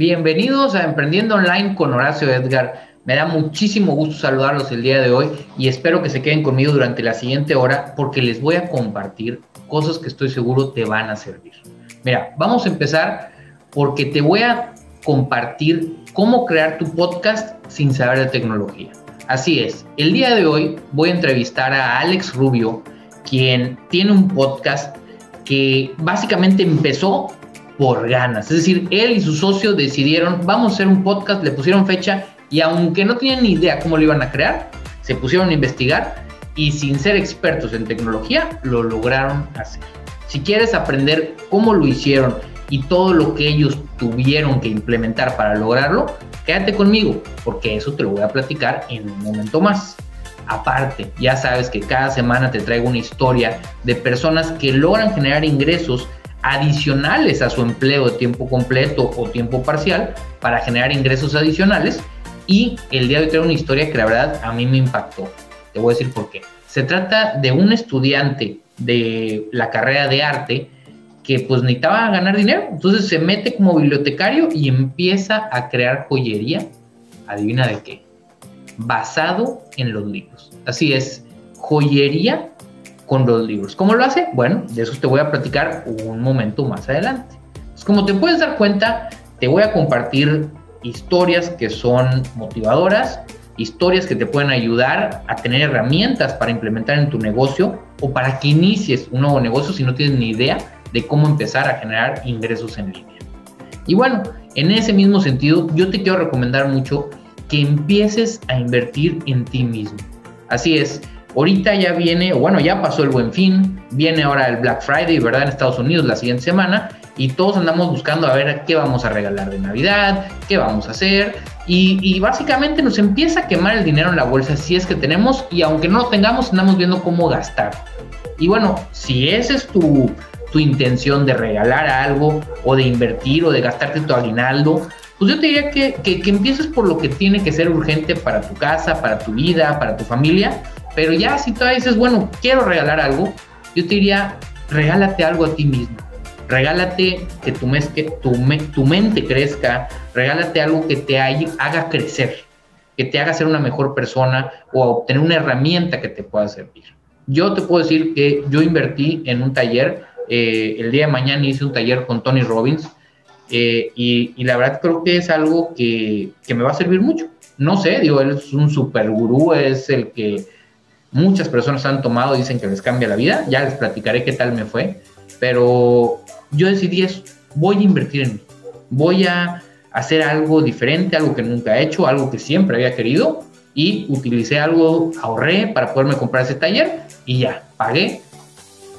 Bienvenidos a Emprendiendo Online con Horacio Edgar. Me da muchísimo gusto saludarlos el día de hoy y espero que se queden conmigo durante la siguiente hora porque les voy a compartir cosas que estoy seguro te van a servir. Mira, vamos a empezar porque te voy a compartir cómo crear tu podcast sin saber de tecnología. Así es, el día de hoy voy a entrevistar a Alex Rubio, quien tiene un podcast que básicamente empezó por ganas. Es decir, él y su socio decidieron, vamos a hacer un podcast, le pusieron fecha y aunque no tenían ni idea cómo lo iban a crear, se pusieron a investigar y sin ser expertos en tecnología, lo lograron hacer. Si quieres aprender cómo lo hicieron y todo lo que ellos tuvieron que implementar para lograrlo, quédate conmigo, porque eso te lo voy a platicar en un momento más. Aparte, ya sabes que cada semana te traigo una historia de personas que logran generar ingresos adicionales a su empleo de tiempo completo o tiempo parcial para generar ingresos adicionales. Y el día de hoy traigo una historia que la verdad a mí me impactó. Te voy a decir por qué. Se trata de un estudiante de la carrera de arte que pues necesitaba ganar dinero. Entonces se mete como bibliotecario y empieza a crear joyería. Adivina de qué. Basado en los libros. Así es, joyería con los libros. ¿Cómo lo hace? Bueno, de eso te voy a platicar un momento más adelante. Como te puedes dar cuenta, te voy a compartir historias que son motivadoras, historias que te pueden ayudar a tener herramientas para implementar en tu negocio o para que inicies un nuevo negocio si no tienes ni idea de cómo empezar a generar ingresos en línea. Y bueno, en ese mismo sentido, yo te quiero recomendar mucho que empieces a invertir en ti mismo. Así es, ahorita ya viene, bueno, ya pasó el buen fin, viene ahora el Black Friday, ¿verdad? En Estados Unidos la siguiente semana, y todos andamos buscando a ver qué vamos a regalar de Navidad, qué vamos a hacer, y, y, básicamente nos empieza a quemar el dinero en la bolsa si es que tenemos, y aunque no lo tengamos, andamos viendo cómo gastar. Y bueno, si ese es tu, tu intención de regalar algo o de invertir o de gastarte tu aguinaldo, pues yo te diría que, que, empieces por lo que tiene que ser urgente para tu casa, para tu vida, para tu familia, pero ya si tú dices, bueno, quiero regalar algo, yo te diría, regálate algo a ti mismo. Regálate que tu, mes, que tu, tu mente crezca, regálate algo que te haga crecer, que te haga ser una mejor persona o obtener una herramienta que te pueda servir. Yo te puedo decir que yo invertí en un taller eh, el día de mañana hice un taller con Tony Robbins eh, y, la verdad creo que es algo que, me va a servir mucho. No sé, digo, él es un super gurú, es el que muchas personas han tomado, dicen que les cambia la vida. Ya les platicaré qué tal me fue, pero yo decidí eso, voy a invertir en mí, voy a hacer algo diferente, algo que nunca he hecho, algo que siempre había querido y utilicé algo, ahorré para poderme comprar ese taller y ya, pagué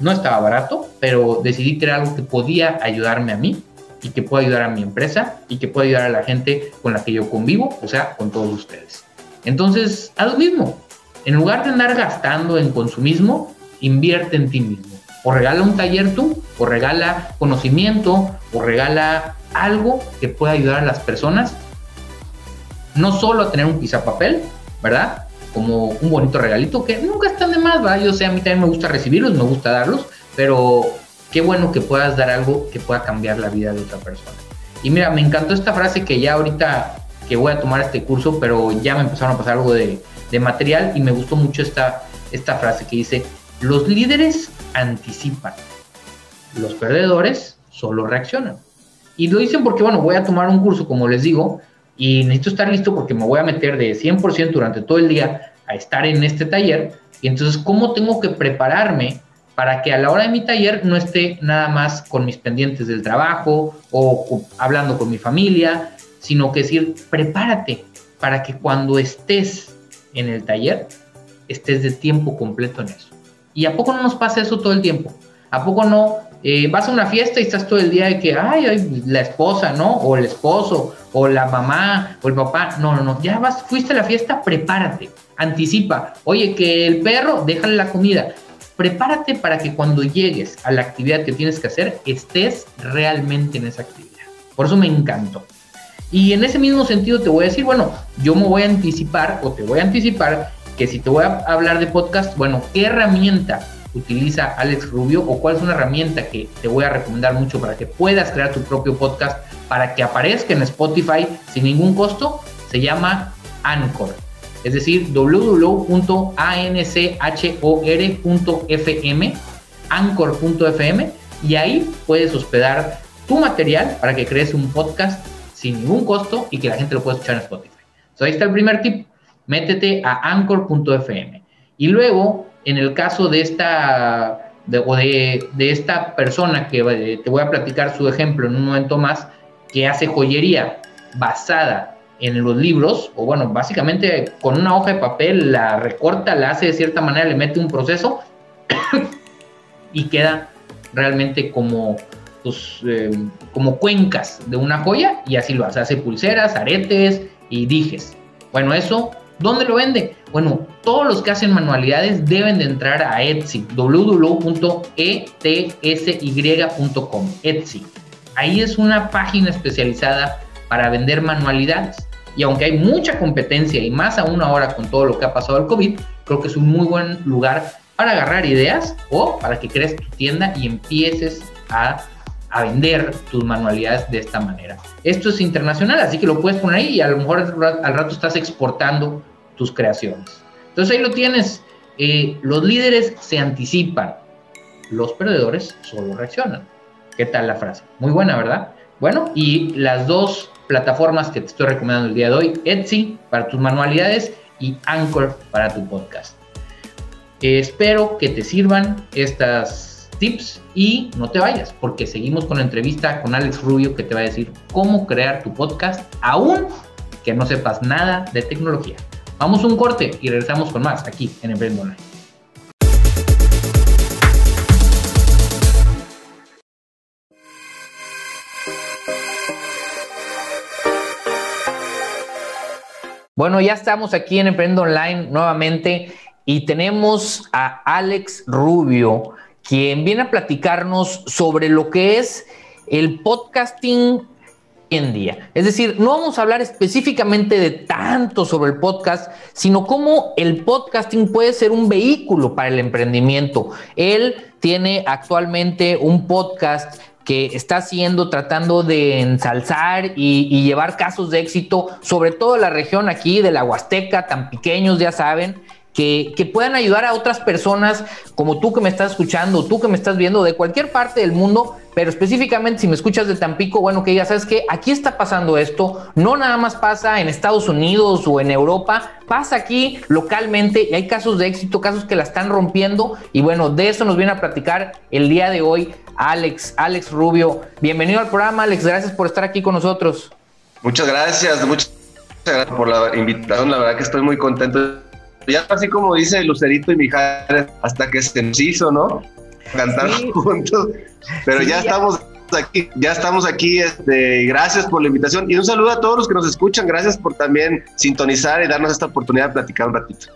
no estaba barato, pero decidí crear algo que podía ayudarme a mí y que pueda ayudar a mi empresa y que pueda ayudar a la gente con la que yo convivo, o sea, con todos ustedes. Entonces, haz lo mismo. En lugar de andar gastando en consumismo, invierte en ti mismo. O regala un taller tú, o regala conocimiento, o regala algo que pueda ayudar a las personas, no solo a tener un papel, ¿verdad? como un bonito regalito que nunca están de más, ¿verdad? Yo sé, a mí también me gusta recibirlos, me gusta darlos, pero qué bueno que puedas dar algo que pueda cambiar la vida de otra persona. Y mira, me encantó esta frase que ya ahorita que voy a tomar este curso, pero ya me empezaron a pasar algo de, de material y me gustó mucho esta, esta frase que dice, los líderes anticipan, los perdedores solo reaccionan. Y lo dicen porque, bueno, voy a tomar un curso, como les digo, y necesito estar listo porque me voy a meter de 100% durante todo el día a estar en este taller. Y entonces, ¿cómo tengo que prepararme para que a la hora de mi taller no esté nada más con mis pendientes del trabajo o, hablando con mi familia, sino que decir, prepárate para que cuando estés en el taller, estés de tiempo completo en eso. ¿Y a poco no nos pasa eso todo el tiempo? ¿A poco no eh, vas a una fiesta y estás todo el día de que, ay, la esposa, ¿no? O el esposo, o la mamá, o el papá. No, no, no. Ya vas, fuiste a la fiesta, prepárate, anticipa. Oye, que el perro, déjale la comida. Prepárate para que cuando llegues a la actividad que tienes que hacer, estés realmente en esa actividad. Por eso me encantó. Y en ese mismo sentido te voy a decir, bueno, yo me voy a anticipar o te voy a anticipar que si te voy a hablar de podcast, bueno, ¿qué herramienta utiliza Alex Rubio o cuál es una herramienta que te voy a recomendar mucho para que puedas crear tu propio podcast para que aparezca en Spotify sin ningún costo se llama Anchor. Es decir, www.anchor.fm, anchor.fm, y ahí puedes hospedar tu material para que crees un podcast sin ningún costo y que la gente lo pueda escuchar en Spotify. So, ahí está el primer tip. Métete a anchor.fm. Y luego, en el caso de esta, de, esta persona que eh, te voy a platicar su ejemplo en un momento más, que hace joyería basada en los libros, o bueno, básicamente con una hoja de papel la recorta, la hace de cierta manera, le mete un proceso y queda realmente como, pues, eh, como cuencas de una joya y así lo hace, hace pulseras, aretes y dijes. Bueno, eso, ¿dónde lo vende? Bueno, todos los que hacen manualidades deben de entrar a Etsy, www.etsy.com, Etsy. Ahí es una página especializada para vender manualidades. Y aunque hay mucha competencia y más aún ahora con todo lo que ha pasado el COVID, creo que es un muy buen lugar para agarrar ideas o para que crees tu tienda y empieces a, a, vender tus manualidades de esta manera. Esto es internacional, así que lo puedes poner ahí y a lo mejor al rato estás exportando tus creaciones. Entonces ahí lo tienes. Eh, los líderes se anticipan, los perdedores solo reaccionan. ¿Qué tal la frase? Muy buena, ¿verdad? Bueno, y las dos plataformas que te estoy recomendando el día de hoy, Etsy para tus manualidades y Anchor para tu podcast. espero que te sirvan estas tips y no te vayas porque seguimos con la entrevista con Alex Rubio que te va a decir cómo crear tu podcast aún que no sepas nada de tecnología. Vamos un corte y regresamos con más aquí en Emprendo Online. Bueno, ya estamos aquí en Emprendo Online nuevamente y tenemos a Alex Rubio, quien viene a platicarnos sobre lo que es el podcasting en día. Es decir, no vamos a hablar específicamente de tanto sobre el podcast, sino cómo el podcasting puede ser un vehículo para el emprendimiento. Él tiene actualmente un podcast que está haciendo, tratando de ensalzar y, llevar casos de éxito, sobre todo la región aquí de la Huasteca, tan pequeños, ya saben, que, puedan ayudar a otras personas como tú que me estás escuchando, tú que me estás viendo de cualquier parte del mundo, pero específicamente si me escuchas de Tampico, bueno, que ya sabes que aquí está pasando esto, no nada más pasa en Estados Unidos o en Europa, pasa aquí localmente y hay casos de éxito, casos que la están rompiendo y bueno, de eso nos viene a platicar el día de hoy Alex, Alex Rubio. Bienvenido al programa, Alex, gracias por estar aquí con nosotros. Muchas gracias, muchas gracias por la invitación, la verdad que estoy muy contento. Ya así como dice Lucerito y Mijares, hasta que se nos hizo, ¿no? Cantar juntos. Pero ya, estamos aquí, ya estamos aquí, este, gracias por la invitación y un saludo a todos los que nos escuchan, gracias por también sintonizar y darnos esta oportunidad de platicar un ratito.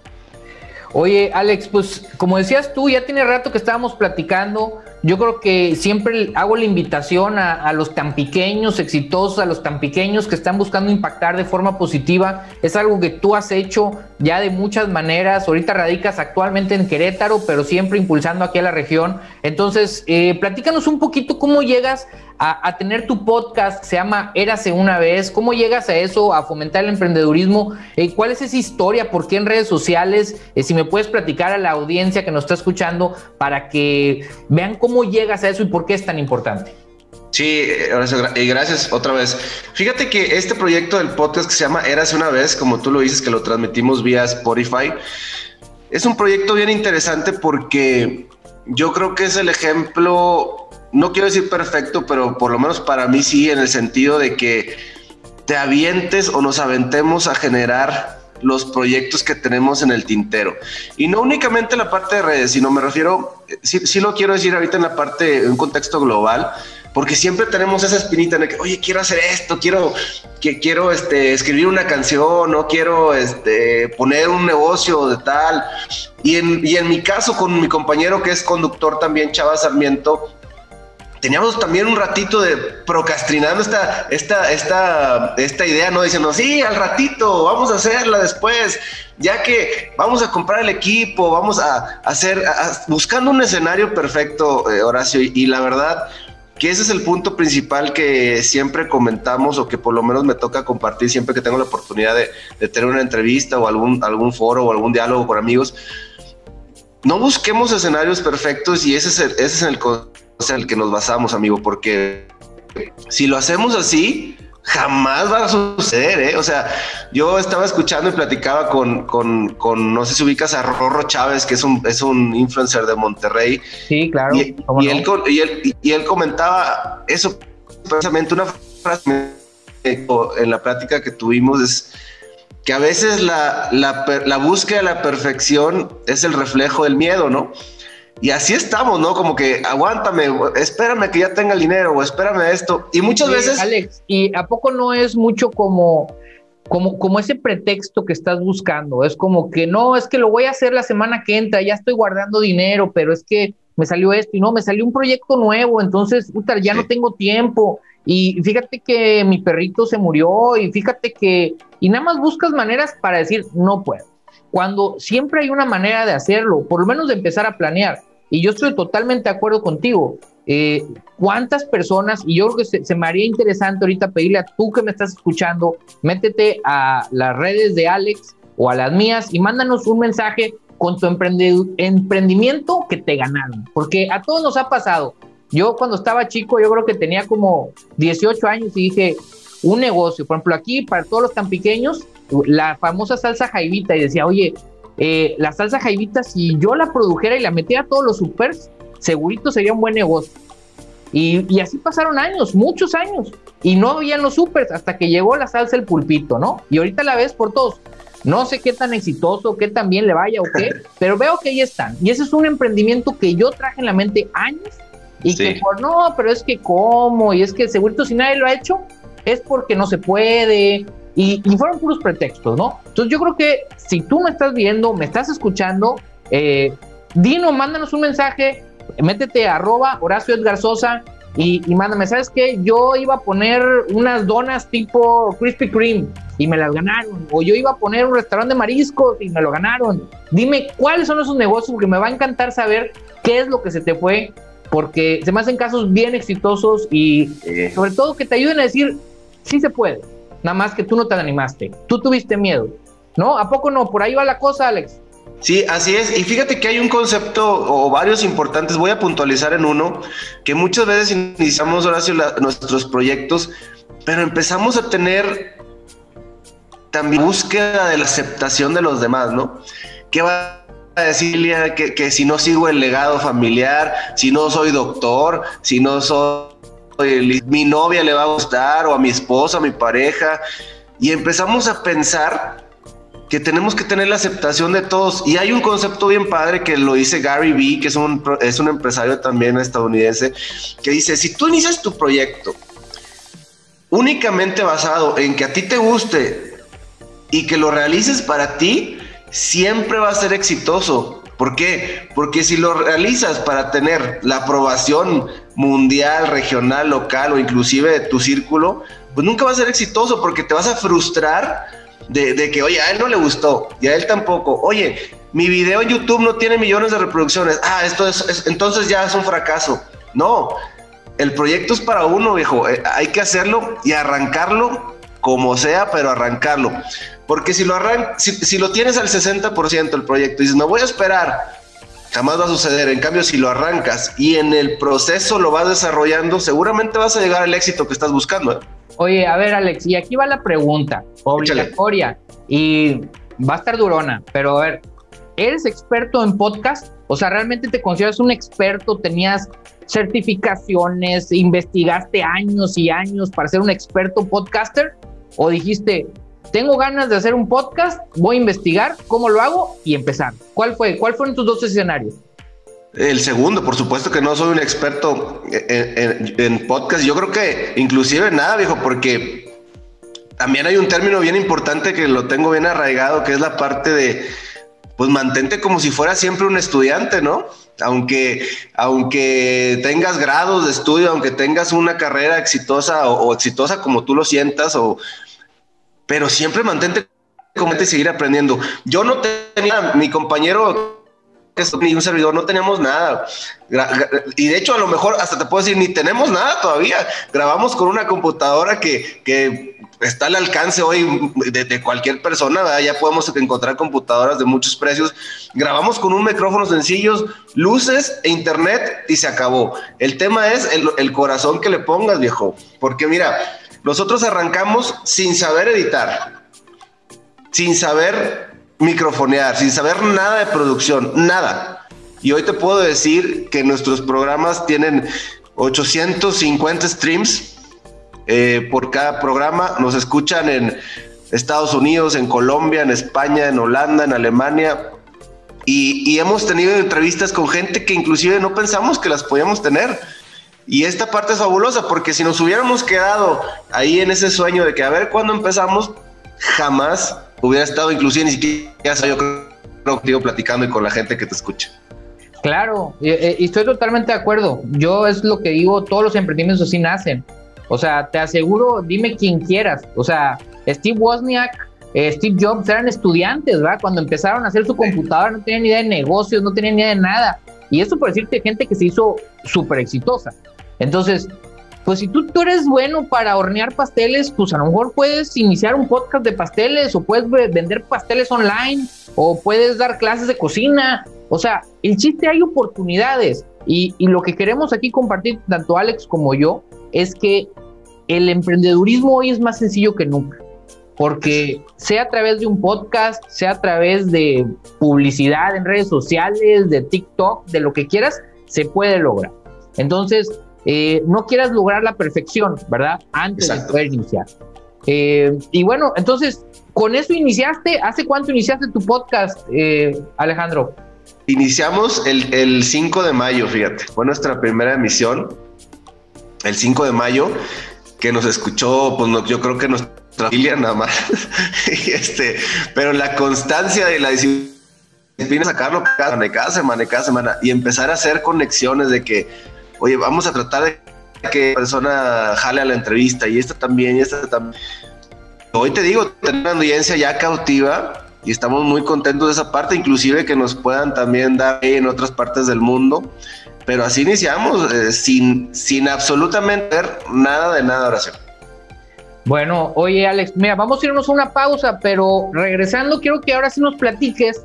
Oye, Alex, pues como decías tú, ya tiene rato que estábamos platicando. Yo creo que siempre hago la invitación a, a, los tan pequeños, exitosos, a los tan pequeños que están buscando impactar de forma positiva. Es algo que tú has hecho ya de muchas maneras. Ahorita radicas actualmente en Querétaro, pero siempre impulsando aquí a la región. Entonces, eh, platícanos un poquito cómo llegas a, a, tener tu podcast, se llama Érase una vez. ¿Cómo llegas a eso, a fomentar el emprendedurismo? Eh, ¿Cuál es esa historia? ¿Por qué en redes sociales? Eh, si me puedes platicar a la audiencia que nos está escuchando para que vean cómo llegas a eso y por qué es tan importante. Sí, y gracias otra vez. Fíjate que este proyecto del podcast que se llama Érase una vez, como tú lo dices, que lo transmitimos vía Spotify, es un proyecto bien interesante porque yo creo que es el ejemplo, no quiero decir perfecto, pero por lo menos para mí sí, en el sentido de que te avientes o nos aventemos a generar los proyectos que tenemos en el tintero. Y no únicamente la parte de redes, sino me refiero, sí, sí lo quiero decir ahorita en la parte, en un contexto global, porque siempre tenemos esa espinita de que, oye, quiero hacer esto, quiero, que quiero este, escribir una canción, no quiero este, poner un negocio de tal. Y en, y en mi caso, con mi compañero que es conductor también, Chava Sarmiento, teníamos también un ratito de procrastinando esta, esta, esta, esta idea, ¿no? Diciendo, sí, al ratito, vamos a hacerla después, ya que vamos a comprar el equipo, vamos a, hacer, buscando un escenario perfecto, eh, Horacio, y, la verdad, que ese es el punto principal que siempre comentamos o que por lo menos me toca compartir siempre que tengo la oportunidad de, tener una entrevista o algún, algún foro o algún diálogo con amigos. No busquemos escenarios perfectos y ese es el, ese es el, en el que nos basamos, amigo, porque si lo hacemos así, jamás va a suceder, ¿eh? O sea, yo estaba escuchando y platicaba con, con, con, no sé si ubicas a Rorro Chávez, que es un, es un influencer de Monterrey. Sí, claro. Y, él, y, él, y él comentaba eso, precisamente una frase en la plática que tuvimos es que a veces la, la, la búsqueda de la perfección es el reflejo del miedo, ¿no? Y así estamos, ¿no? Como que aguántame, espérame que ya tenga el dinero o espérame esto. Y muchas veces... Alex, ¿y a poco no es mucho como, como, como ese pretexto que estás buscando? Es como que no, es que lo voy a hacer la semana que entra, ya estoy guardando dinero, pero es que me salió esto y no, me salió un proyecto nuevo, entonces, puta, ya no tengo tiempo. Y fíjate que mi perrito se murió y fíjate que... Y nada más buscas maneras para decir, no puedo cuando siempre hay una manera de hacerlo, por lo menos de empezar a planear. Y yo estoy totalmente de acuerdo contigo. Eh, ¿Cuántas personas, y yo creo que se, me haría interesante ahorita pedirle a tú que me estás escuchando, métete a las redes de Alex o a las mías y mándanos un mensaje con tu emprendimiento que te ganaron, porque a todos nos ha pasado. Yo cuando estaba chico, yo creo que tenía como 18 años y dije, un negocio, por ejemplo, aquí para todos los tan pequeños, la famosa salsa jaivita y decía, oye, eh, la salsa jaivita, si yo la produjera y la metiera a todos los supers, segurito sería un buen negocio. Y, así pasaron años, muchos años, y no habían los supers hasta que llegó la salsa el pulpito, ¿no? Y ahorita la ves por todos. No sé qué tan exitoso, qué tan bien le vaya o qué, pero veo que ahí están. Y ese es un emprendimiento que yo traje en la mente años y que por no, pero es que cómo, y es que segurito si nadie lo ha hecho, es porque no se puede, y, fueron puros pretextos, ¿no? Entonces yo creo que si tú me estás viendo, me estás escuchando, eh, Dino, mándanos un mensaje, métete a arroba Horacio Edgar Sosa y, mándame, ¿sabes qué? Yo iba a poner unas donas tipo Krispy Kreme y me las ganaron. O yo iba a poner un restaurante de mariscos y me lo ganaron. Dime cuáles son esos negocios porque me va a encantar saber qué es lo que se te fue porque se me hacen casos bien exitosos y sobre todo que te ayuden a decir, sí se puede nada más que tú no te animaste, tú tuviste miedo, ¿no? ¿A poco no? Por ahí va la cosa, Alex. Sí, así es. Y fíjate que hay un concepto o varios importantes, voy a puntualizar en uno, que muchas veces iniciamos, Horacio, nuestros proyectos, pero empezamos a tener también búsqueda de la aceptación de los demás, ¿no? ¿Qué va a decirle que, que si no sigo el legado familiar, si no soy doctor, si no soy mi novia le va a gustar, o a mi esposa, a mi pareja, y empezamos a pensar que tenemos que tener la aceptación de todos. Y hay un concepto bien padre que lo dice Gary Vee, que es un, es un empresario también estadounidense, que dice, si tú inicias tu proyecto únicamente basado en que a ti te guste y que lo realices para ti, siempre va a ser exitoso. ¿Por qué? Porque si lo realizas para tener la aprobación mundial, regional, local o inclusive de tu círculo, pues nunca va a ser exitoso porque te vas a frustrar de, que, oye, a él no le gustó y a él tampoco. Oye, mi video en YouTube no tiene millones de reproducciones. Ah, esto es, entonces ya es un fracaso. No, el proyecto es para uno, viejo. Eh, hay que hacerlo y arrancarlo como sea, pero arrancarlo. Porque si lo, arran si, lo tienes al 60% el proyecto y dices, me voy a esperar, jamás va a suceder. En cambio, si lo arrancas y en el proceso lo vas desarrollando, seguramente vas a llegar al éxito que estás buscando. ¿eh? Oye, a ver, Alex, y aquí va la pregunta obligatoria y va a estar durona, pero a ver, ¿eres experto en podcast? O sea, ¿realmente te consideras un experto? ¿Tenías certificaciones? ¿Investigaste años y años para ser un experto podcaster? ¿O dijiste, tengo ganas de hacer un podcast, voy a investigar cómo lo hago y empezar. ¿Cuál fue? ¿Cuál fueron tus dos escenarios? El segundo, por supuesto que no soy un experto en, podcast. Yo creo que inclusive nada, viejo, porque también hay un término bien importante que lo tengo bien arraigado, que es la parte de, pues mantente como si fuera siempre un estudiante, ¿no? Aunque, aunque tengas grados de estudio, aunque tengas una carrera exitosa o, o exitosa como tú lo sientas, o, pero siempre mantente como y seguir aprendiendo. Yo no tenía, mi compañero ni un servidor, no teníamos nada. Y de hecho, a lo mejor hasta te puedo decir, ni tenemos nada todavía. Grabamos con una computadora que, que está al alcance hoy de, cualquier persona, ya podemos encontrar computadoras de muchos precios. Grabamos con un micrófono sencillos, luces e internet y se acabó. El tema es el, el corazón que le pongas, viejo. Porque mira, nosotros arrancamos sin saber editar, sin saber microfonear, sin saber nada de producción, nada. Y hoy te puedo decir que nuestros programas tienen 850 streams eh, por cada programa. Nos escuchan en Estados Unidos, en Colombia, en España, en Holanda, en Alemania. Y, y hemos tenido entrevistas con gente que inclusive no pensamos que las podíamos tener. Y esta parte es fabulosa porque si nos hubiéramos quedado ahí en ese sueño de que a ver cuándo empezamos, jamás hubiera estado inclusive ni siquiera yo creo, platicando y con la gente que te escucha. Claro, y, estoy totalmente de acuerdo. Yo es lo que digo, todos los emprendimientos así nacen. O sea, te aseguro, dime quien quieras. O sea, Steve Wozniak, eh, Steve Jobs eran estudiantes, ¿verdad? Cuando empezaron a hacer su computadora no tenían ni idea de negocios, no tenían ni idea de nada. Y eso por decirte gente que se hizo súper exitosa. Entonces, pues si tú, tú eres bueno para hornear pasteles, pues a lo mejor puedes iniciar un podcast de pasteles o puedes vender pasteles online o puedes dar clases de cocina. O sea, el chiste hay oportunidades y, y lo que queremos aquí compartir, tanto Alex como yo, es que el emprendedurismo hoy es más sencillo que nunca porque sea a través de un podcast, sea a través de publicidad en redes sociales, de TikTok, de lo que quieras, se puede lograr. Entonces, eh, no quieras lograr la perfección, ¿verdad? Antes de poder iniciar. Eh, y bueno, entonces, con eso iniciaste. ¿Hace cuánto iniciaste tu podcast, eh, Alejandro? Iniciamos el, el 5 de mayo, fíjate. Fue nuestra primera emisión, el 5 de mayo, que nos escuchó, pues yo creo que nuestra familia nada más. este, pero la constancia de la disciplina, sacarlo cada, cada semana, cada semana y empezar a hacer conexiones de que oye, vamos a tratar de que persona jale a la entrevista y esta también y esta también. Hoy te digo, tenemos una audiencia ya cautiva y estamos muy contentos de esa parte, inclusive que nos puedan también dar en otras partes del mundo. Pero así iniciamos, eh, sin, sin absolutamente ver nada de nada oración. Bueno, oye Alex, mira, vamos a irnos a una pausa, pero regresando, quiero que ahora sí nos platiques.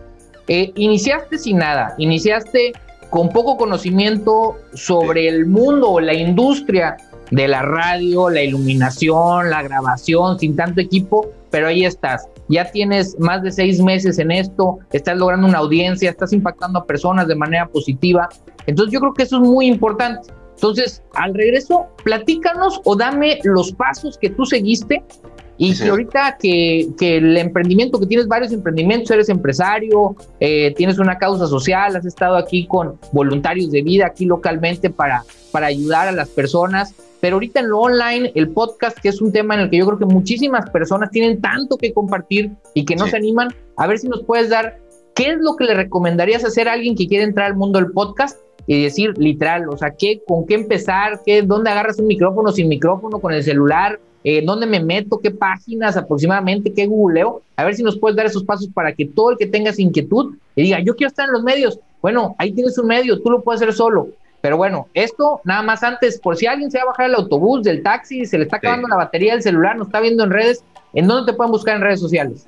Eh, iniciaste sin nada, iniciaste con poco conocimiento sobre el mundo o la industria de la radio, la iluminación, la grabación, sin tanto equipo, pero ahí estás. Ya tienes más de seis meses en esto, estás logrando una audiencia, estás impactando a personas de manera positiva. Entonces yo creo que eso es muy importante. Entonces, al regreso, platícanos o dame los pasos que tú seguiste y ahorita que, el emprendimiento, que tienes varios emprendimientos, eres empresario, eh, tienes una causa social, has estado aquí con voluntarios de vida aquí localmente para, para ayudar a las personas. Pero ahorita en lo online, el podcast, que es un tema en el que yo creo que muchísimas personas tienen tanto que compartir y que no se animan, a ver si nos puedes dar qué es lo que le recomendarías hacer a alguien que quiere entrar al mundo del podcast y decir literal, o sea, ¿qué, con qué empezar, qué, dónde agarras un micrófono sin micrófono, con el celular, eh, dónde me meto, qué páginas aproximadamente, qué googleo, a ver si nos puedes dar esos pasos para que todo el que tenga esa inquietud y diga, yo quiero estar en los medios, bueno, ahí tienes un medio, tú lo puedes hacer solo. Pero bueno, esto nada más antes, por si alguien se va a bajar el autobús, del taxi, se le está acabando la batería del celular, nos está viendo en redes, ¿en dónde te pueden buscar en redes sociales?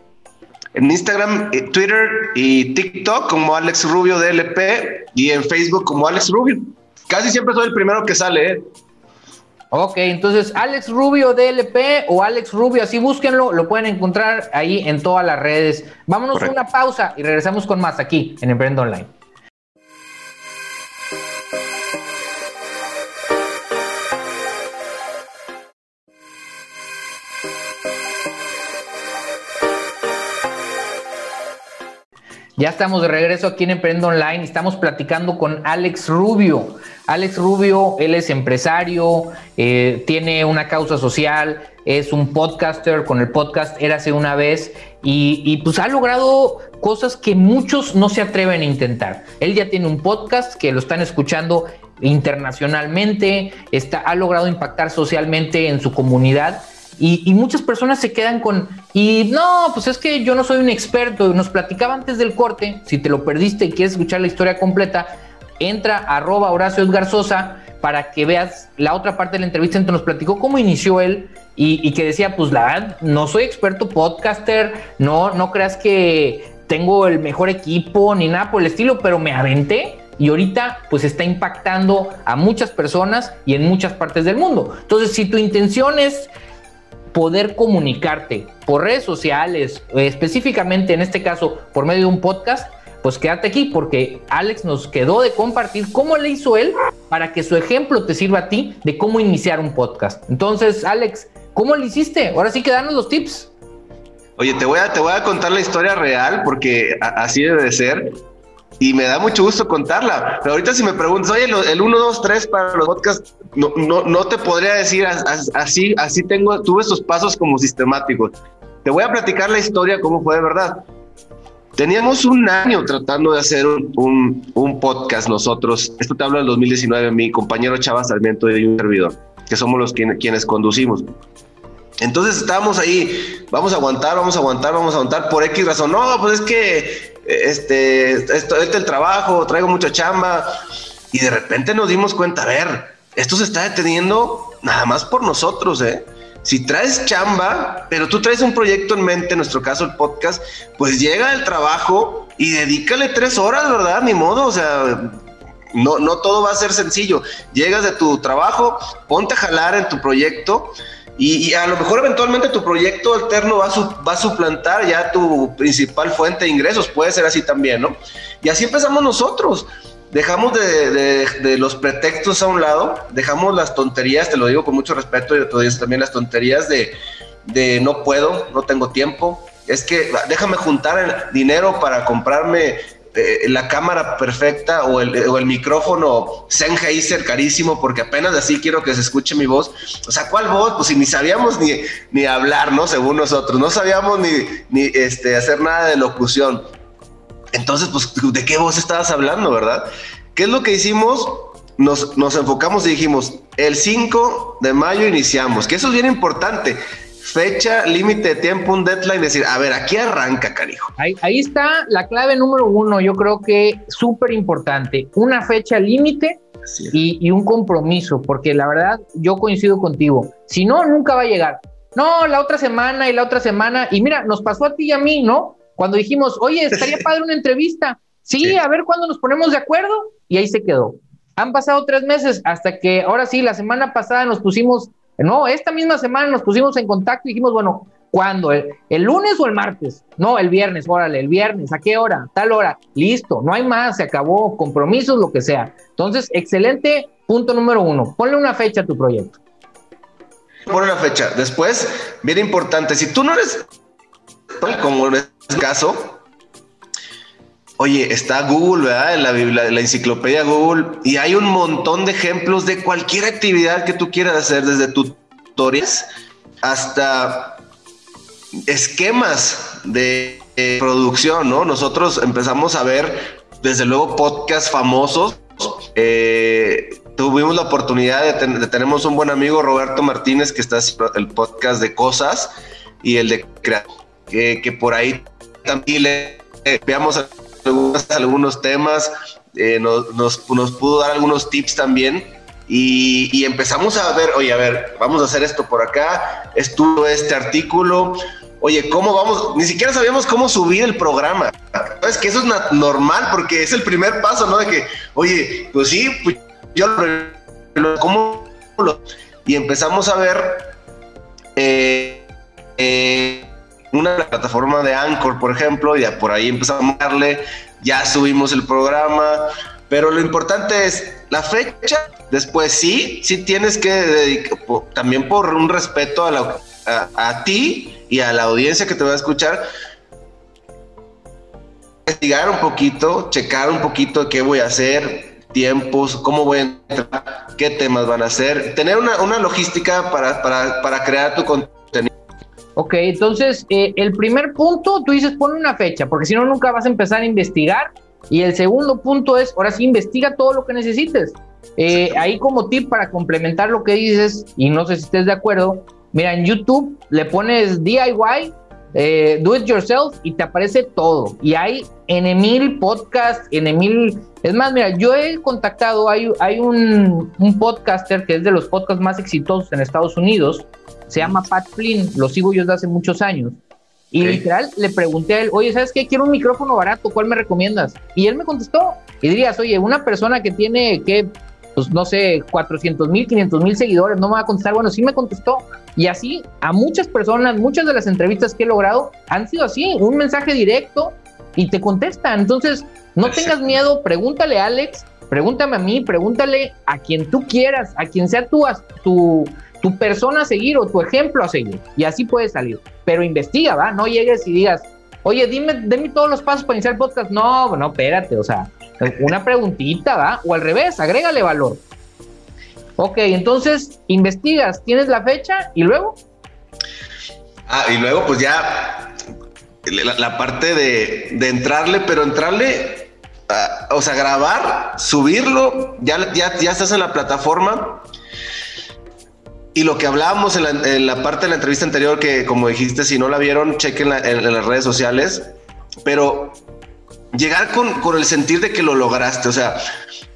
En Instagram, eh, Twitter y TikTok como Alex Rubio DLP y en Facebook como Alex Rubio. Casi siempre soy el primero que sale, ¿eh? Ok, entonces Alex Rubio DLP o Alex Rubio, así búsquenlo, lo pueden encontrar ahí en todas las redes. Vámonos a una pausa y regresamos con más aquí en Emprendo Online. Ya estamos de regreso aquí en Emprendo Online. Estamos platicando con Alex Rubio. Alex Rubio, él es empresario, eh, tiene una causa social, es un podcaster con el podcast Érase una vez y, y, pues ha logrado cosas que muchos no se atreven a intentar. Él ya tiene un podcast que lo están escuchando internacionalmente, está, ha logrado impactar socialmente en su comunidad y, muchas personas se quedan con, Y no, pues es que yo no soy un experto. Nos platicaba antes del corte. Si te lo perdiste y quieres escuchar la historia completa, entra a arroba Horacio Edgar Sosa para que veas la otra parte de la entrevista. Entonces nos platicó cómo inició él y, que decía, pues la verdad, no soy experto podcaster, no, no creas que tengo el mejor equipo ni nada por el estilo, pero me aventé y ahorita pues está impactando a muchas personas y en muchas partes del mundo. Entonces, si tu intención es poder comunicarte por redes sociales, específicamente en este caso por medio de un podcast, pues quédate aquí porque Alex nos quedó de compartir cómo le hizo él para que su ejemplo te sirva a ti de cómo iniciar un podcast. Entonces, Alex, ¿cómo le hiciste? Ahora sí que danos los tips. Oye, te voy a, te voy a contar la historia real porque así debe de ser y me da mucho gusto contarla. Pero ahorita si me preguntas, oye, el 1, 2, 3 para los podcasts, no, no, no te podría decir así, así tengo, tuve estos pasos como sistemáticos. Te voy a platicar la historia, cómo fue de verdad. Teníamos un año tratando de hacer un, un, podcast nosotros. Esto te hablo del 2019, mi compañero Chava Sarmiento y un servidor, que somos los quienes, quienes conducimos. Entonces estábamos ahí, vamos a aguantar, vamos a aguantar, vamos a aguantar por X razón. No, pues es que este, esto, este el trabajo, traigo mucha chamba. Y de repente nos dimos cuenta, a ver, esto se está deteniendo nada más por nosotros, ¿eh? Si traes chamba, pero tú traes un proyecto en mente, en nuestro caso el podcast, pues llega el trabajo y dedícale tres horas, ¿verdad? Ni modo, o sea, no, no todo va a ser sencillo. Llegas de tu trabajo, ponte a jalar en tu proyecto y, a lo mejor eventualmente tu proyecto alterno va a, va a suplantar ya tu principal fuente de ingresos, puede ser así también, ¿no? Y así empezamos nosotros. Dejamos de, los pretextos a un lado, dejamos las tonterías, te lo digo con mucho respeto, y te también las tonterías de, de no puedo, no tengo tiempo, es que déjame juntar dinero para comprarme eh, la cámara perfecta o el, o el micrófono Sennheiser carísimo porque apenas así quiero que se escuche mi voz. O sea, ¿cuál voz? Pues si ni sabíamos ni, ni hablar, ¿no? Según nosotros, no sabíamos ni, ni este, hacer nada de locución. Entonces, pues, ¿de qué voz estabas hablando, verdad? ¿Qué es lo que hicimos? Nos, nos enfocamos y dijimos, el 5 de mayo iniciamos, que eso es bien importante fecha, límite de tiempo, un deadline, decir, a ver, aquí arranca, carijo. Ahí, ahí está la clave número uno, yo creo que súper importante, una fecha límite y, y, un compromiso, porque la verdad yo coincido contigo, si no, nunca va a llegar. No, la otra semana y la otra semana, y mira, nos pasó a ti y a mí, ¿no? Cuando dijimos, oye, estaría padre una entrevista, sí, a ver cuándo nos ponemos de acuerdo, y ahí se quedó. Han pasado tres meses hasta que ahora sí, la semana pasada nos pusimos no, esta misma semana nos pusimos en contacto y dijimos, bueno, ¿cuándo? ¿El, lunes o el martes? No, el viernes, órale, el viernes, ¿a qué hora? Tal hora, listo, no hay más, se acabó, compromisos, lo que sea. Entonces, excelente punto número uno, ponle una fecha a tu proyecto. Ponle una fecha. Después, bien importante, si tú no eres, como en este caso, Oye, está Google, ¿verdad? La, la, enciclopedia Google y hay un montón de ejemplos de cualquier actividad que tú quieras hacer, desde tutoriales hasta esquemas de producción, ¿no? Nosotros empezamos a ver, desde luego, podcasts famosos. Eh, tuvimos la oportunidad de, tenemos un buen amigo, Roberto Martínez, que está haciendo el podcast de cosas y el de que, que por ahí también le veamos algunos temas, eh, nos, nos, nos, pudo dar algunos tips también. Y, y, empezamos a ver, oye, a ver, vamos a hacer esto por acá, estuvo este artículo, oye, ¿cómo vamos? Ni siquiera sabíamos cómo subir el programa. Es que eso es normal porque es el primer paso, ¿no? De que, oye, pues sí, pues yo lo, ¿cómo lo? Y empezamos a ver eh, una plataforma de Anchor, por ejemplo, ya por ahí empezamos a darle, ya subimos el programa, pero lo importante es la fecha, después sí, sí tienes que dedicar, también por un respeto a, a, ti y a la audiencia que te va a escuchar, investigar un poquito, checar un poquito qué voy a hacer, tiempos, cómo voy a entrar, qué temas van a hacer, tener una, una logística para, para, para crear tu contenido Ok, entonces eh, el primer punto, tú dices pon una fecha, porque si no nunca vas a empezar a investigar. Y el segundo punto es, ahora sí, investiga todo lo que necesites. Eh, ahí como tip para complementar lo que dices, y no sé si estés de acuerdo, mira, en YouTube le pones DIY eh, do it yourself y te aparece todo. Y hay en mil podcasts, en mil... Es más, mira, yo he contactado, hay, hay un, un, podcaster que es de los podcasts más exitosos en Estados Unidos, se llama Pat Flynn, lo sigo yo desde hace muchos años. Y literal le pregunté a él, oye, ¿sabes qué? Quiero un micrófono barato, ¿cuál me recomiendas? Y él me contestó. Y dirías, oye, una persona que tiene, que pues no sé, 400 mil, 500 mil seguidores, no me va a contestar. Bueno, sí me contestó. Y así a muchas personas, muchas de las entrevistas que he logrado han sido así, un mensaje directo y te contestan. Entonces, no tengas miedo, pregúntale a Alex, pregúntame a mí, pregúntale a quien tú quieras, a quien sea tu, tu, tu persona a seguir o tu ejemplo a seguir. Y así puede salir. Pero investiga, ¿va? No llegues y digas, oye, dime, dime todos los pasos para iniciar el podcast. No, no, espérate, o sea, una preguntita, ¿va? O al revés, agrégale valor. Ok, entonces investigas, tienes la fecha y luego. Ah, y luego pues ya la, parte de, entrarle, pero entrarle, ah, o sea, grabar, subirlo, ya, ya, ya estás en la plataforma. Y lo que hablábamos en la, parte de la entrevista anterior, que como dijiste, si no la vieron, chequen en las redes sociales. Pero llegar con, con el sentir de que lo lograste, o sea,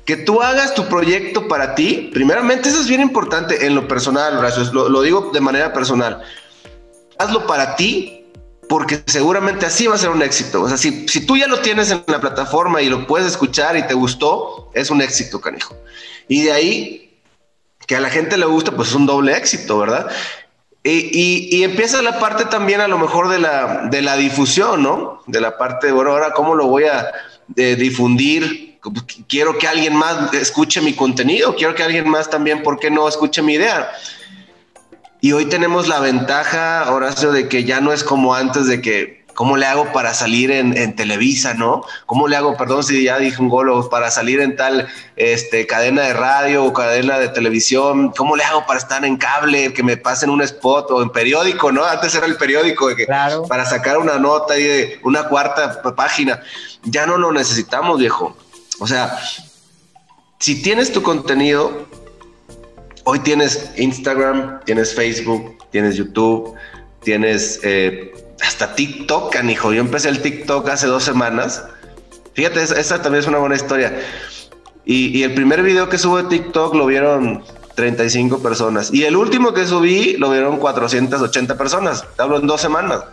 que tú hagas tu proyecto para ti, primeramente eso es bien importante en lo personal, lo, lo digo de manera personal, hazlo para ti porque seguramente así va a ser un éxito. O sea, si, si, tú ya lo tienes en la plataforma y lo puedes escuchar y te gustó, es un éxito, canijo. Y de ahí, que a la gente le gusta, pues es un doble éxito, ¿verdad? Y, empieza la parte también a lo mejor de la, de la difusión, ¿no? De la parte, bueno, ahora cómo lo voy a difundir. Quiero que alguien más escuche mi contenido, quiero que alguien más también, ¿por qué no escuche mi idea? Y hoy tenemos la ventaja, Horacio, de que ya no es como antes de que ¿Cómo le hago para salir en, Televisa, no? ¿Cómo le hago, perdón si ya dije un golo, para salir en tal este, cadena de radio o cadena de televisión? ¿Cómo le hago para estar en cable, que me pasen un spot o en periódico, no? Antes era el periódico, que, para sacar una nota y de una cuarta página. Ya no lo necesitamos, viejo. O sea, si tienes tu contenido, hoy tienes Instagram, tienes Facebook, tienes YouTube, tienes... Eh, hasta TikTok, canijo. Yo empecé el TikTok hace dos semanas. Fíjate, esta también es una buena historia. Y, el primer video que subo de TikTok lo vieron 35 personas. Y el último que subí lo vieron 480 personas. Te hablo en dos semanas.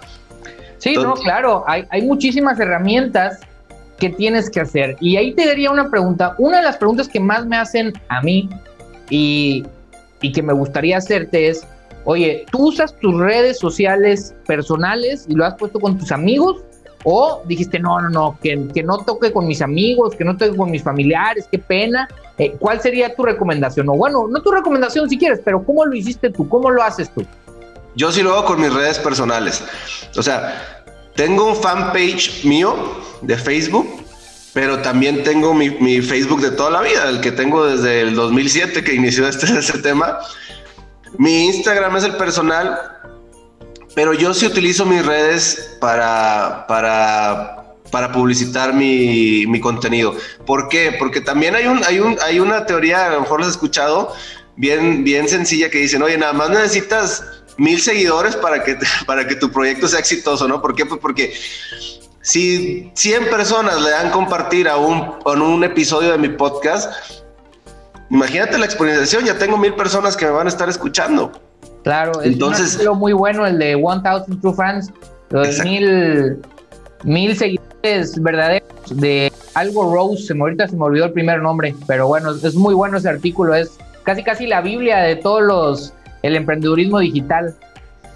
Sí, no, claro. Hay, hay muchísimas herramientas que tienes que hacer. Y ahí te daría una pregunta. Una de las preguntas que más me hacen a mí y, y que me gustaría hacerte es, Oye, ¿tú usas tus redes sociales personales y lo has puesto con tus amigos? ¿O dijiste, no, no, no, que, que no toque con mis amigos, que no toque con mis familiares, qué pena? Eh, ¿Cuál sería tu recomendación? O bueno, no tu recomendación si quieres, pero ¿cómo lo hiciste tú? ¿Cómo lo haces tú? Yo sí lo hago con mis redes personales. O sea, tengo un fanpage mío de Facebook, pero también tengo mi, mi, Facebook de toda la vida, el que tengo desde el 2007 que inició este, este tema. Mi Instagram es el personal, pero yo sí utilizo mis redes para, para, para publicitar mi, mi, contenido. ¿Por qué? Porque también hay, un, hay, un, hay una teoría, a lo mejor lo has escuchado, bien, bien sencilla que dicen, oye, nada más necesitas mil seguidores para que, para que tu proyecto sea exitoso, ¿no? ¿Por qué? Pues porque si 100 personas le dan compartir a un, a un episodio de mi podcast, Imagínate la exponenciación, ya tengo mil personas que me van a estar escuchando. Claro, es Entonces, un muy bueno el de 1000 True Fans, los mil, mil seguidores verdaderos de algo Rose, ahorita se me olvidó el primer nombre, pero bueno, es muy bueno ese artículo, es casi casi la Biblia de todos los, el emprendedurismo digital.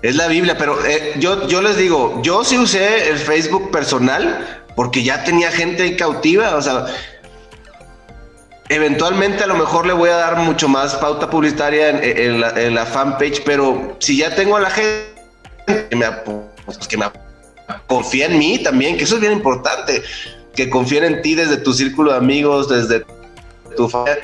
Es la Biblia, pero eh, yo, yo les digo, yo sí usé el Facebook personal porque ya tenía gente cautiva, o sea, Eventualmente a lo mejor le voy a dar mucho más pauta publicitaria en, la, fanpage, pero si ya tengo a la gente que me, pues, que me confía en mí también, que eso es bien importante, que confíen en ti desde tu círculo de amigos, desde tu familia.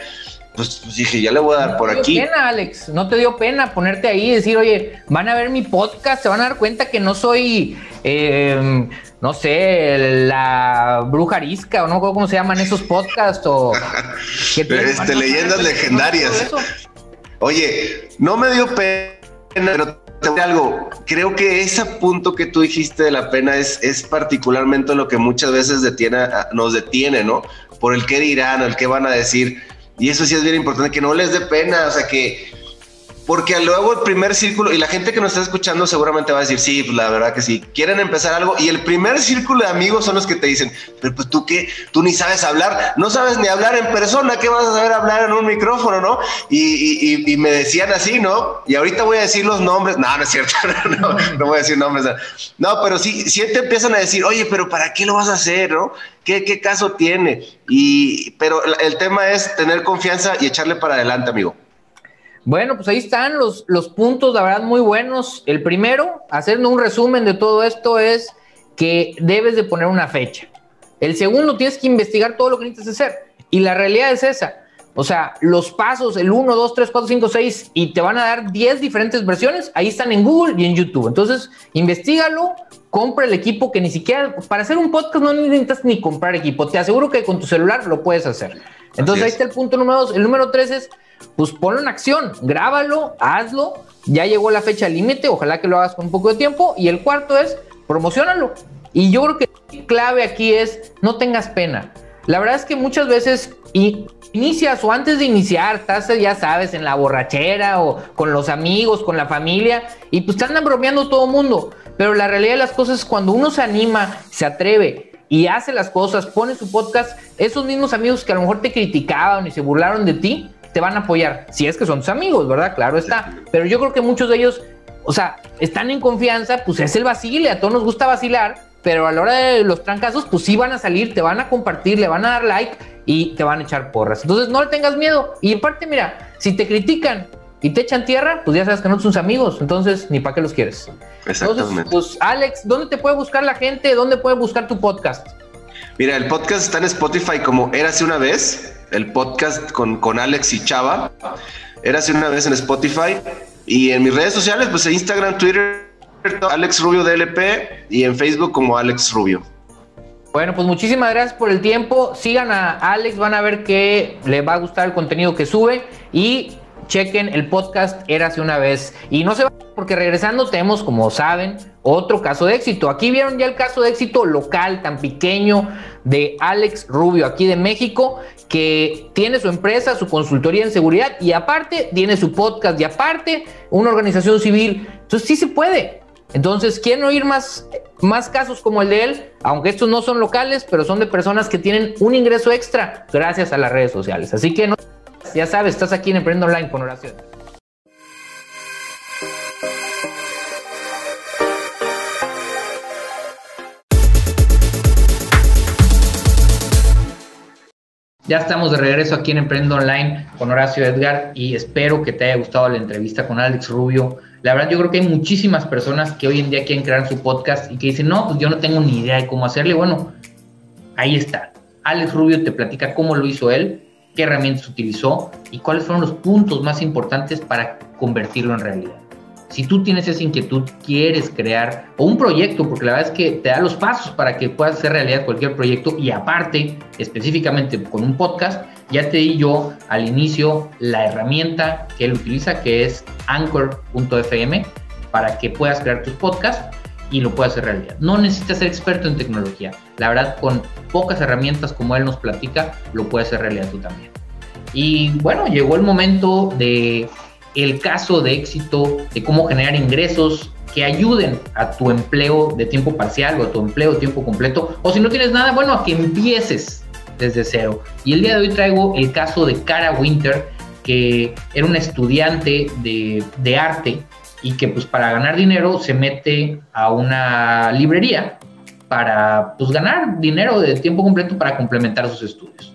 Pues, pues, dije, ya le voy a dar por aquí. No te dio pena, Alex, no te dio pena ponerte ahí y decir, oye, van a ver mi podcast, se van a dar cuenta que no soy eh, no sé, la bruja arisca o no cómo se llaman esos podcasts o este, leyendas legendarias. Oye, no me dio pena, pero algo, creo que ese punto que tú dijiste de la pena es, es particularmente lo que muchas veces detiene, nos detiene, ¿no? Por el qué dirán el qué van a decir. Y eso sí es bien importante, que no les dé pena, o sea, que, porque luego el primer círculo, y la gente que nos está escuchando seguramente va a decir, sí, pues la verdad que sí, quieren empezar algo, y el primer círculo de amigos son los que te dicen, pero pues tú qué, tú ni sabes hablar, no sabes ni hablar en persona, ¿qué vas a saber hablar en un micrófono, no? Y, me decían así, ¿no? Y ahorita voy a decir los nombres, no, no es cierto, no, no voy a decir nombres, no, pero sí, sí te empiezan a decir, oye, pero ¿para qué lo vas a hacer, no? ¿Qué, qué caso tiene? Y, pero el tema es tener confianza y echarle para adelante, amigo. Bueno, pues ahí están los, los puntos, la verdad, muy buenos. El primero, haciendo un resumen de todo esto, es que debes de poner una fecha. El segundo, tienes que investigar todo lo que necesitas hacer. Y la realidad es esa. O sea, los pasos, el 1, 2, 3, 4, 5, 6, y te van a dar 10 diferentes versiones, ahí están en Google y en YouTube. Entonces, investigalo, compra el equipo que ni siquiera, para hacer un podcast no necesitas ni comprar equipo. Te aseguro que con tu celular lo puedes hacer. Entonces, ahí está el punto número 2. El número 3 es pues ponlo en acción, grábalo, hazlo, ya llegó la fecha límite, ojalá que lo hagas con un poco de tiempo. Y el cuarto es, promocionalo. Y yo creo que clave aquí es, no tengas pena. La verdad es que muchas veces inicias o antes de iniciar, estás, ya sabes, en la borrachera o con los amigos, con la familia, y pues te andan bromeando todo el mundo. Pero la realidad de las cosas es cuando uno se anima, se atreve y hace las cosas, pone su podcast, esos mismos amigos que a lo mejor te criticaban y se burlaron de ti, te van a apoyar, si es que son tus amigos, ¿verdad? Claro está. Pero yo creo que muchos de ellos, o sea, están en confianza, pues es el vacile, a todos nos gusta vacilar, pero a la hora de los trancazos, pues sí van a salir, te van a compartir, le van a dar like y te van a echar porras. Entonces no le tengas miedo. Y en parte, mira, si te critican y te echan tierra, pues ya sabes que no son amigos, entonces ni para qué los quieres. Exactamente. Entonces, pues Alex, ¿dónde te puede buscar la gente? ¿Dónde puede buscar tu podcast? Mira, el podcast está en Spotify como Érase una vez el podcast con, con Alex y Chava. Era hace una vez en Spotify y en mis redes sociales, pues en Instagram, Twitter, Alex Rubio DLP y en Facebook como Alex Rubio. Bueno, pues muchísimas gracias por el tiempo. Sigan a Alex, van a ver que le va a gustar el contenido que sube y chequen el podcast Érase una vez. Y no se va, porque regresando tenemos, como saben, otro caso de éxito. Aquí vieron ya el caso de éxito local, tan pequeño, de Alex Rubio, aquí de México, que tiene su empresa, su consultoría en seguridad y aparte tiene su podcast y aparte una organización civil. Entonces sí se puede. Entonces, ¿quieren oír más, más casos como el de él? Aunque estos no son locales, pero son de personas que tienen un ingreso extra gracias a las redes sociales. Así que no ya sabes, estás aquí en Emprendo Online con oración. Ya estamos de regreso aquí en Emprendo Online con Horacio Edgar y espero que te haya gustado la entrevista con Alex Rubio. La verdad, yo creo que hay muchísimas personas que hoy en día quieren crear su podcast y que dicen, no, pues yo no tengo ni idea de cómo hacerle. Bueno, ahí está. Alex Rubio te platica cómo lo hizo él qué herramientas utilizó y cuáles fueron los puntos más importantes para convertirlo en realidad. Si tú tienes esa inquietud, quieres crear o un proyecto, porque la verdad es que te da los pasos para que puedas hacer realidad cualquier proyecto y aparte, específicamente con un podcast, ya te di yo al inicio la herramienta que él utiliza, que es anchor.fm, para que puedas crear tus podcasts y lo puedes hacer realidad. No necesitas ser experto en tecnología. La verdad, con pocas herramientas como él nos platica, lo puedes hacer realidad tú también. Y bueno, llegó el momento de el caso de éxito, de cómo generar ingresos que ayuden a tu empleo de tiempo parcial o a tu empleo de tiempo completo. O si no tienes nada, bueno, a que empieces desde cero. Y el día de hoy traigo el caso de Cara Winter, que era una estudiante de, de arte y que pues para ganar dinero se mete a una librería para pues ganar dinero de tiempo completo para complementar sus estudios.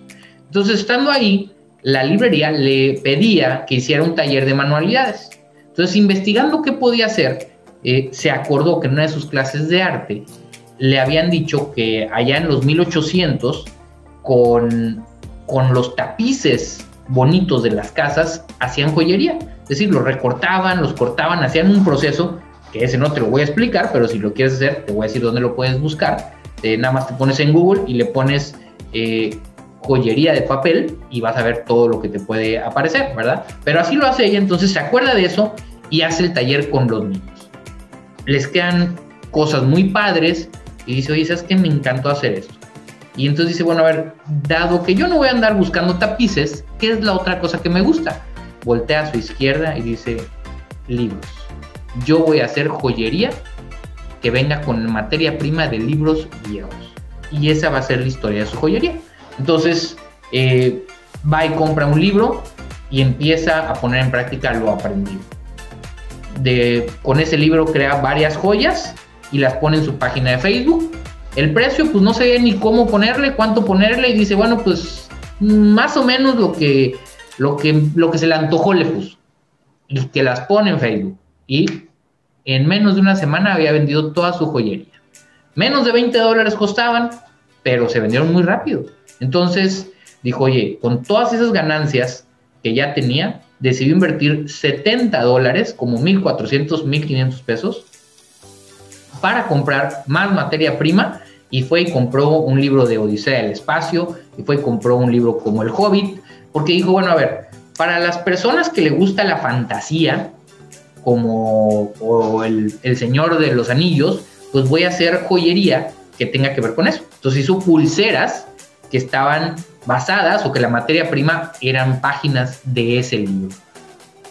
Entonces, estando ahí, la librería le pedía que hiciera un taller de manualidades. Entonces, investigando qué podía hacer, eh, se acordó que en una de sus clases de arte le habían dicho que allá en los 1800, con, con los tapices bonitos de las casas, hacían joyería. Es decir, los recortaban, los cortaban, hacían un proceso que ese no te lo voy a explicar, pero si lo quieres hacer, te voy a decir dónde lo puedes buscar. Eh, nada más te pones en Google y le pones eh, joyería de papel y vas a ver todo lo que te puede aparecer, ¿verdad? Pero así lo hace ella, entonces se acuerda de eso y hace el taller con los niños. Les quedan cosas muy padres y dice, oye, ¿sabes qué? Me encantó hacer esto. Y entonces dice, bueno, a ver, dado que yo no voy a andar buscando tapices, ¿qué es la otra cosa que me gusta? Voltea a su izquierda y dice, libros. Yo voy a hacer joyería que venga con materia prima de libros viejos. Y esa va a ser la historia de su joyería. Entonces, eh, va y compra un libro y empieza a poner en práctica lo aprendido. De, con ese libro crea varias joyas y las pone en su página de Facebook. El precio, pues no sé ni cómo ponerle, cuánto ponerle, y dice, bueno, pues más o menos lo que, lo que, lo que se le antojó le puso. Y que las pone en Facebook. Y en menos de una semana había vendido toda su joyería. Menos de 20 dólares costaban, pero se vendieron muy rápido. Entonces dijo, oye, con todas esas ganancias que ya tenía, decidió invertir 70 dólares, como 1.400, 1.500 pesos, para comprar más materia prima y fue y compró un libro de Odisea del Espacio y fue y compró un libro como El Hobbit, porque dijo, bueno, a ver, para las personas que le gusta la fantasía, como el, el Señor de los Anillos, pues voy a hacer joyería que tenga que ver con eso. Entonces hizo pulseras que estaban basadas o que la materia prima eran páginas de ese libro.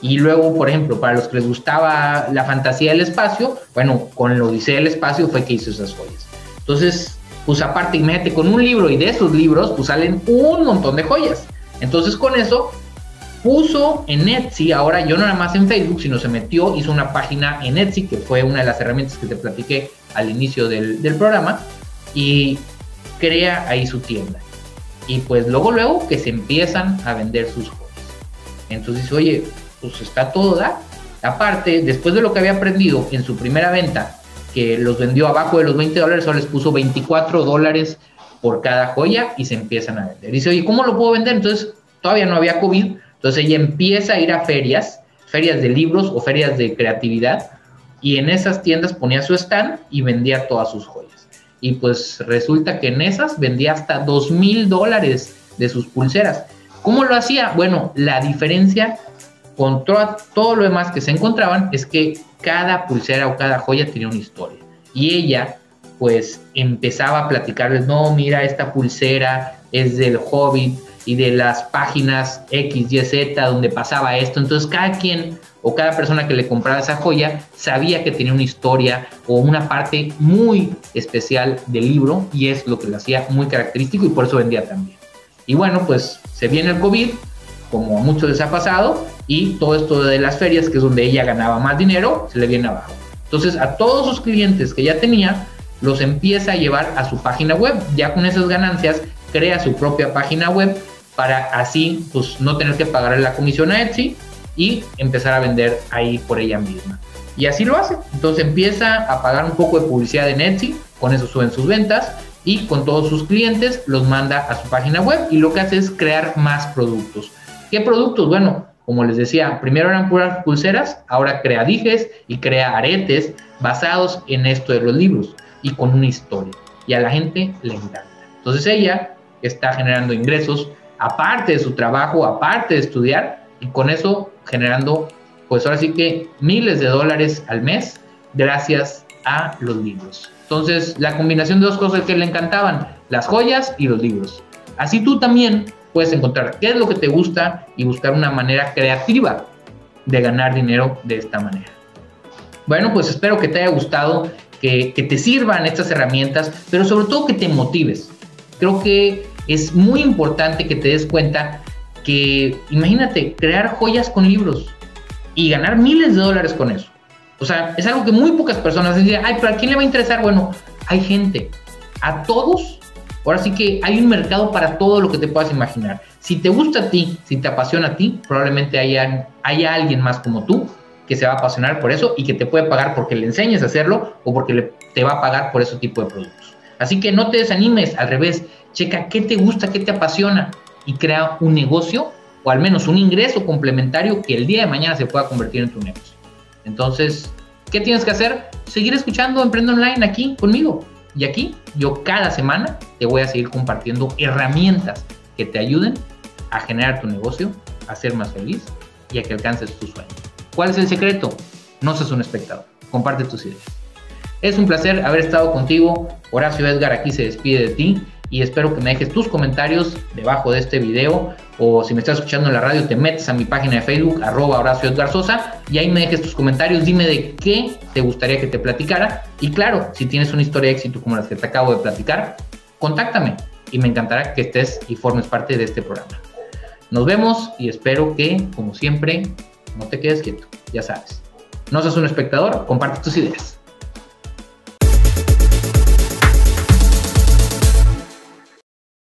Y luego, por ejemplo, para los que les gustaba la fantasía del espacio, bueno, con el Odisea del Espacio fue que hizo esas joyas. Entonces, pues aparte, imagínate, con un libro y de esos libros, pues salen un montón de joyas. Entonces, con eso, puso en Etsy, ahora yo no nada más en Facebook, sino se metió, hizo una página en Etsy, que fue una de las herramientas que te platiqué al inicio del, programa, y crea ahí su tienda. Y pues luego, luego que se empiezan a vender sus joyas. Entonces, oye, pues está todo. Aparte, después de lo que había aprendido en su primera venta, que los vendió abajo de los 20 dólares, ahora les puso 24 dólares por cada joya y se empiezan a vender. Dice, oye, ¿cómo lo puedo vender? Entonces, todavía no había COVID, entonces ella empieza a ir a ferias, ferias de libros o ferias de creatividad, y en esas tiendas ponía su stand y vendía todas sus joyas y pues resulta que en esas vendía hasta dos mil dólares de sus pulseras. ¿Cómo lo hacía? Bueno, la diferencia con todo lo demás que se encontraban es que cada pulsera o cada joya tenía una historia. Y ella pues empezaba a platicarles, no, mira, esta pulsera es del Hobbit y de las páginas X, Y, Z donde pasaba esto. Entonces cada quien o cada persona que le compraba esa joya sabía que tenía una historia o una parte muy especial del libro y es lo que lo hacía muy característico y por eso vendía también. Y bueno, pues se viene el COVID, como a muchos les ha pasado, y todo esto de las ferias, que es donde ella ganaba más dinero, se le viene abajo. Entonces a todos sus clientes que ya tenía, los empieza a llevar a su página web. Ya con esas ganancias, crea su propia página web para así pues no tener que pagarle la comisión a Etsy y empezar a vender ahí por ella misma. Y así lo hace. Entonces empieza a pagar un poco de publicidad en Etsy, con eso suben sus ventas y con todos sus clientes los manda a su página web y lo que hace es crear más productos. ¿Qué productos? Bueno, como les decía, primero eran puras pulseras, ahora crea dijes y crea aretes basados en esto de los libros y con una historia. Y a la gente le encanta. Entonces ella está generando ingresos aparte de su trabajo, aparte de estudiar y con eso generando, pues ahora sí que miles de dólares al mes gracias a los libros. Entonces, la combinación de dos cosas que le encantaban, las joyas y los libros. Así tú también puedes encontrar qué es lo que te gusta y buscar una manera creativa de ganar dinero de esta manera. Bueno, pues espero que te haya gustado, que, te sirvan estas herramientas, pero sobre todo que te motives. Creo que es muy importante que te des cuenta que imagínate crear joyas con libros y ganar miles de dólares con eso. O sea, es algo que muy pocas personas dicen, ay, pero ¿a quién le va a interesar? Bueno, hay gente, a todos. Ahora sí que hay un mercado para todo lo que te puedas imaginar. Si te gusta a ti, si te apasiona a ti, probablemente haya, haya alguien más como tú que se va a apasionar por eso y que te puede pagar porque le enseñes a hacerlo o porque le, te va a pagar por ese tipo de productos. Así que no te desanimes, al revés, checa qué te gusta, qué te apasiona y crea un negocio o al menos un ingreso complementario que el día de mañana se pueda convertir en tu negocio. Entonces, ¿qué tienes que hacer? Seguir escuchando Emprende Online aquí conmigo. Y aquí yo cada semana te voy a seguir compartiendo herramientas que te ayuden a generar tu negocio, a ser más feliz y a que alcances tus sueños. ¿Cuál es el secreto? no seas un espectador, comparte tus ideas. Es un placer haber estado contigo. Horacio Edgar aquí se despide de ti y espero que me dejes tus comentarios debajo de este video o si me estás escuchando en la radio te metes a mi página de Facebook arroba Horacio Edgar Sosa y ahí me dejes tus comentarios, dime de qué te gustaría que te platicara y claro, si tienes una historia de éxito como la que te acabo de platicar, contáctame y me encantará que estés y formes parte de este programa. Nos vemos y espero que, como siempre, no te quedes quieto, ya sabes. No seas un espectador, comparte tus ideas.